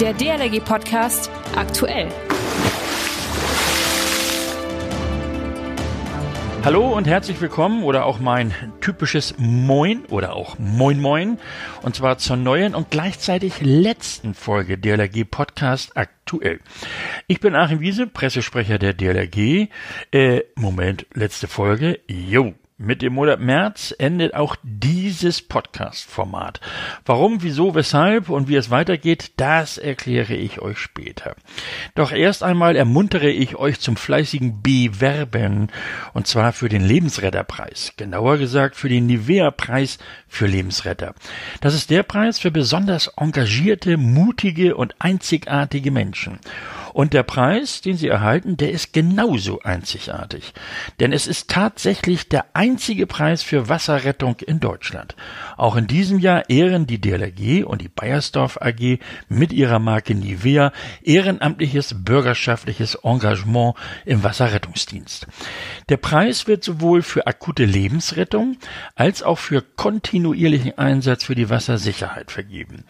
Der DLRG Podcast aktuell. Hallo und herzlich willkommen oder auch mein typisches Moin oder auch Moin Moin und zwar zur neuen und gleichzeitig letzten Folge DLRG Podcast aktuell. Ich bin Achim Wiese, Pressesprecher der DLRG. Äh, Moment, letzte Folge. Jo, mit dem Monat März endet auch dieses Podcast-Format. Warum, wieso, weshalb und wie es weitergeht, das erkläre ich euch später. Doch erst einmal ermuntere ich euch zum fleißigen Bewerben und zwar für den Lebensretterpreis. Genauer gesagt für den Nivea-Preis für Lebensretter. Das ist der Preis für besonders engagierte, mutige und einzigartige Menschen. Und der Preis, den Sie erhalten, der ist genauso einzigartig. Denn es ist tatsächlich der einzige Preis für Wasserrettung in Deutschland. Auch in diesem Jahr ehren die DLRG und die Bayersdorf AG mit ihrer Marke Nivea ehrenamtliches bürgerschaftliches Engagement im Wasserrettungsdienst. Der Preis wird sowohl für akute Lebensrettung als auch für kontinuierlichen Einsatz für die Wassersicherheit vergeben.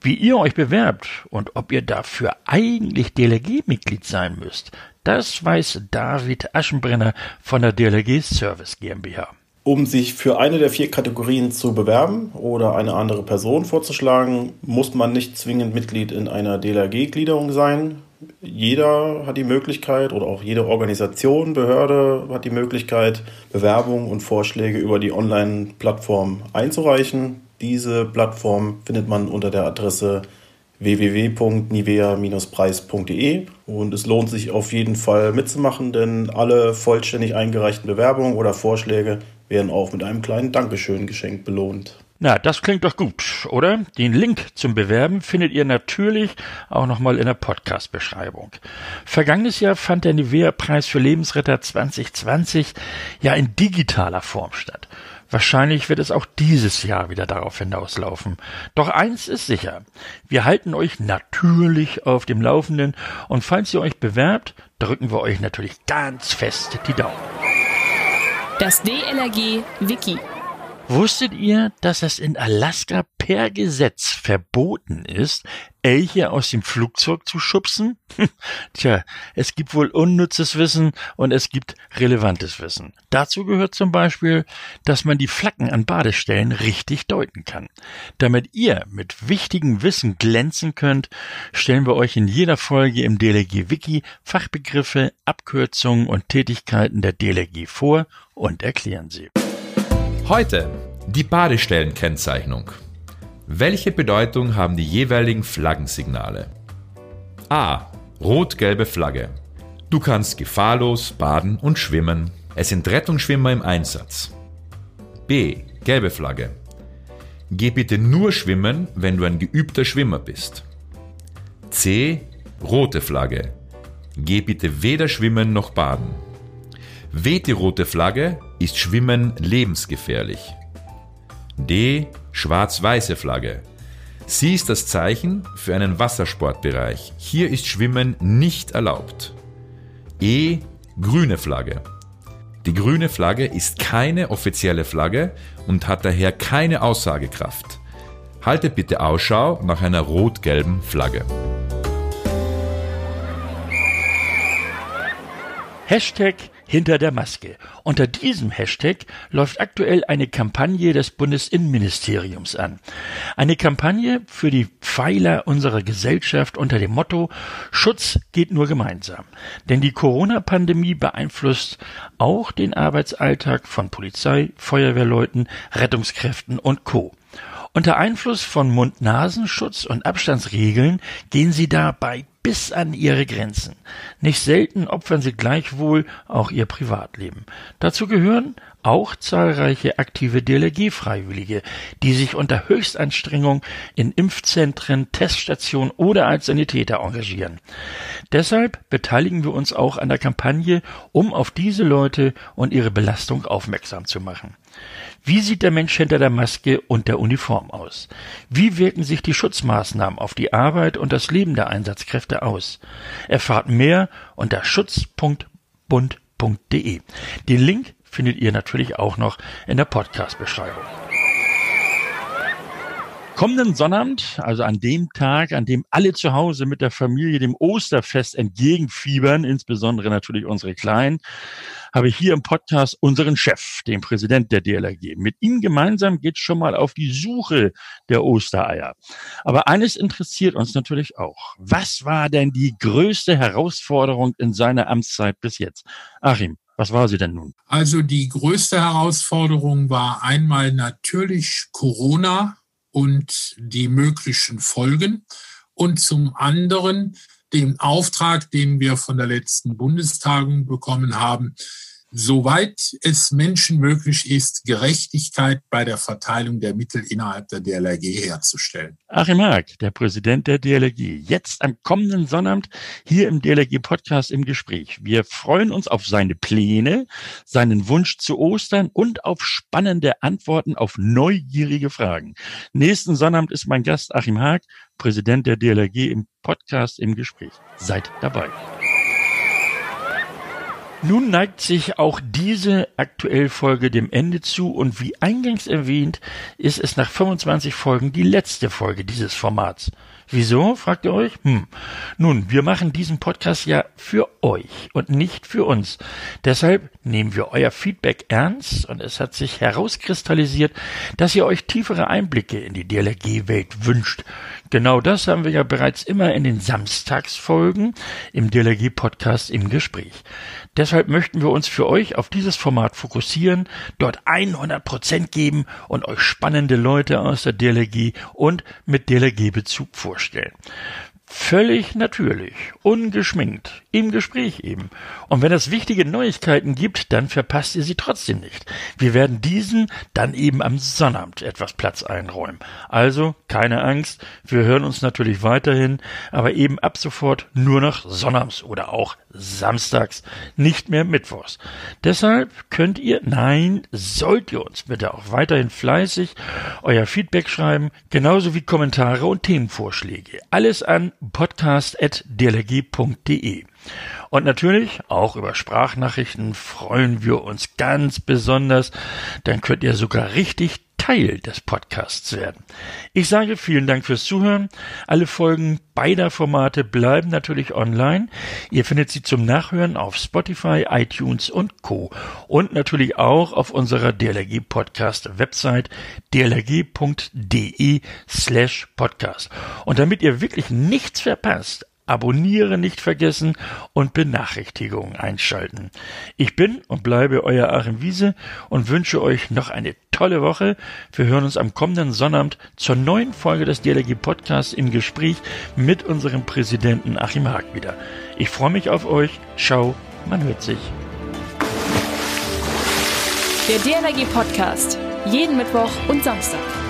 Wie ihr euch bewerbt und ob ihr dafür eigentlich DLRG DLRG-Mitglied sein müsst. Das weiß David Aschenbrenner von der DLRG Service GmbH. Um sich für eine der vier Kategorien zu bewerben oder eine andere Person vorzuschlagen, muss man nicht zwingend Mitglied in einer DLRG-Gliederung sein. Jeder hat die Möglichkeit oder auch jede Organisation, Behörde hat die Möglichkeit, Bewerbungen und Vorschläge über die Online-Plattform einzureichen. Diese Plattform findet man unter der Adresse www.nivea-preis.de und es lohnt sich auf jeden Fall mitzumachen, denn alle vollständig eingereichten Bewerbungen oder Vorschläge werden auch mit einem kleinen Dankeschön geschenkt belohnt. Na, das klingt doch gut, oder? Den Link zum Bewerben findet ihr natürlich auch nochmal in der Podcast-Beschreibung. Vergangenes Jahr fand der Nivea-Preis für Lebensretter 2020 ja in digitaler Form statt. Wahrscheinlich wird es auch dieses Jahr wieder darauf hinauslaufen. Doch eins ist sicher. Wir halten euch natürlich auf dem Laufenden und falls ihr euch bewerbt, drücken wir euch natürlich ganz fest die Daumen. Das DLRG Wiki. Wusstet ihr, dass es in Alaska per Gesetz verboten ist, Elche aus dem Flugzeug zu schubsen? Tja, es gibt wohl unnützes Wissen und es gibt relevantes Wissen. Dazu gehört zum Beispiel, dass man die Flaggen an Badestellen richtig deuten kann. Damit ihr mit wichtigem Wissen glänzen könnt, stellen wir euch in jeder Folge im DLG Wiki Fachbegriffe, Abkürzungen und Tätigkeiten der DLG vor und erklären sie. Heute die Badestellenkennzeichnung. Welche Bedeutung haben die jeweiligen Flaggensignale? A. Rot-gelbe Flagge. Du kannst gefahrlos baden und schwimmen. Es sind Rettungsschwimmer im Einsatz. B. Gelbe Flagge. Geh bitte nur schwimmen, wenn du ein geübter Schwimmer bist. C. Rote Flagge. Geh bitte weder schwimmen noch baden. Weht die rote Flagge, ist Schwimmen lebensgefährlich. D. Schwarz-weiße Flagge. Sie ist das Zeichen für einen Wassersportbereich. Hier ist Schwimmen nicht erlaubt. E. Grüne Flagge. Die grüne Flagge ist keine offizielle Flagge und hat daher keine Aussagekraft. Haltet bitte Ausschau nach einer rot-gelben Flagge. Hashtag hinter der Maske. Unter diesem Hashtag läuft aktuell eine Kampagne des Bundesinnenministeriums an. Eine Kampagne für die Pfeiler unserer Gesellschaft unter dem Motto Schutz geht nur gemeinsam. Denn die Corona-Pandemie beeinflusst auch den Arbeitsalltag von Polizei, Feuerwehrleuten, Rettungskräften und Co. Unter Einfluss von Mund-Nasenschutz und Abstandsregeln gehen sie dabei bis an ihre Grenzen. Nicht selten opfern sie gleichwohl auch ihr Privatleben. Dazu gehören auch zahlreiche aktive DLRG-Freiwillige, die sich unter Höchstanstrengung in Impfzentren, Teststationen oder als Sanitäter engagieren. Deshalb beteiligen wir uns auch an der Kampagne, um auf diese Leute und ihre Belastung aufmerksam zu machen. Wie sieht der Mensch hinter der Maske und der Uniform aus? Wie wirken sich die Schutzmaßnahmen auf die Arbeit und das Leben der Einsatzkräfte aus? Erfahrt mehr unter schutz.bund.de. Den Link findet ihr natürlich auch noch in der Podcast-Beschreibung. Kommenden Sonnabend, also an dem Tag, an dem alle zu Hause mit der Familie dem Osterfest entgegenfiebern, insbesondere natürlich unsere Kleinen, habe ich hier im Podcast unseren Chef, den Präsident der DLRG. Mit ihm gemeinsam geht schon mal auf die Suche der Ostereier. Aber eines interessiert uns natürlich auch. Was war denn die größte Herausforderung in seiner Amtszeit bis jetzt? Achim, was war sie denn nun? Also die größte Herausforderung war einmal natürlich Corona und die möglichen Folgen und zum anderen den Auftrag, den wir von der letzten Bundestagung bekommen haben, soweit es Menschen möglich ist, Gerechtigkeit bei der Verteilung der Mittel innerhalb der DLRG herzustellen. Achim Haag, der Präsident der DLRG, jetzt am kommenden Sonnabend hier im DLRG-Podcast im Gespräch. Wir freuen uns auf seine Pläne, seinen Wunsch zu Ostern und auf spannende Antworten auf neugierige Fragen. Nächsten Sonnabend ist mein Gast Achim Haag, Präsident der DLRG im Podcast im Gespräch. Seid dabei. Nun neigt sich auch diese aktuell Folge dem Ende zu und wie eingangs erwähnt, ist es nach 25 Folgen die letzte Folge dieses Formats. Wieso, fragt ihr euch? Hm. Nun, wir machen diesen Podcast ja für euch und nicht für uns. Deshalb nehmen wir euer Feedback ernst und es hat sich herauskristallisiert, dass ihr euch tiefere Einblicke in die DLRG-Welt wünscht. Genau das haben wir ja bereits immer in den Samstagsfolgen im DLRG-Podcast im Gespräch. Deshalb möchten wir uns für euch auf dieses Format fokussieren, dort 100 Prozent geben und euch spannende Leute aus der DLRG und mit DLRG-Bezug vorstellen. Völlig natürlich, ungeschminkt, im Gespräch eben. Und wenn es wichtige Neuigkeiten gibt, dann verpasst ihr sie trotzdem nicht. Wir werden diesen dann eben am Sonnabend etwas Platz einräumen. Also keine Angst, wir hören uns natürlich weiterhin, aber eben ab sofort nur noch Sonnabends oder auch samstags, nicht mehr mittwochs. Deshalb könnt ihr, nein, sollt ihr uns bitte auch weiterhin fleißig euer Feedback schreiben, genauso wie Kommentare und Themenvorschläge. Alles an podcast.dlg.de. Und natürlich auch über Sprachnachrichten freuen wir uns ganz besonders. Dann könnt ihr sogar richtig Teil des Podcasts werden. Ich sage vielen Dank fürs Zuhören. Alle Folgen beider Formate bleiben natürlich online. Ihr findet sie zum Nachhören auf Spotify, iTunes und Co. Und natürlich auch auf unserer DLRG Podcast Website dlrg.de slash podcast. Und damit ihr wirklich nichts verpasst, Abonnieren nicht vergessen und Benachrichtigungen einschalten. Ich bin und bleibe euer Achim Wiese und wünsche euch noch eine tolle Woche. Wir hören uns am kommenden Sonnabend zur neuen Folge des DLG Podcasts im Gespräch mit unserem Präsidenten Achim Haag wieder. Ich freue mich auf euch. Ciao, man hört sich. Der DLG Podcast. Jeden Mittwoch und Samstag.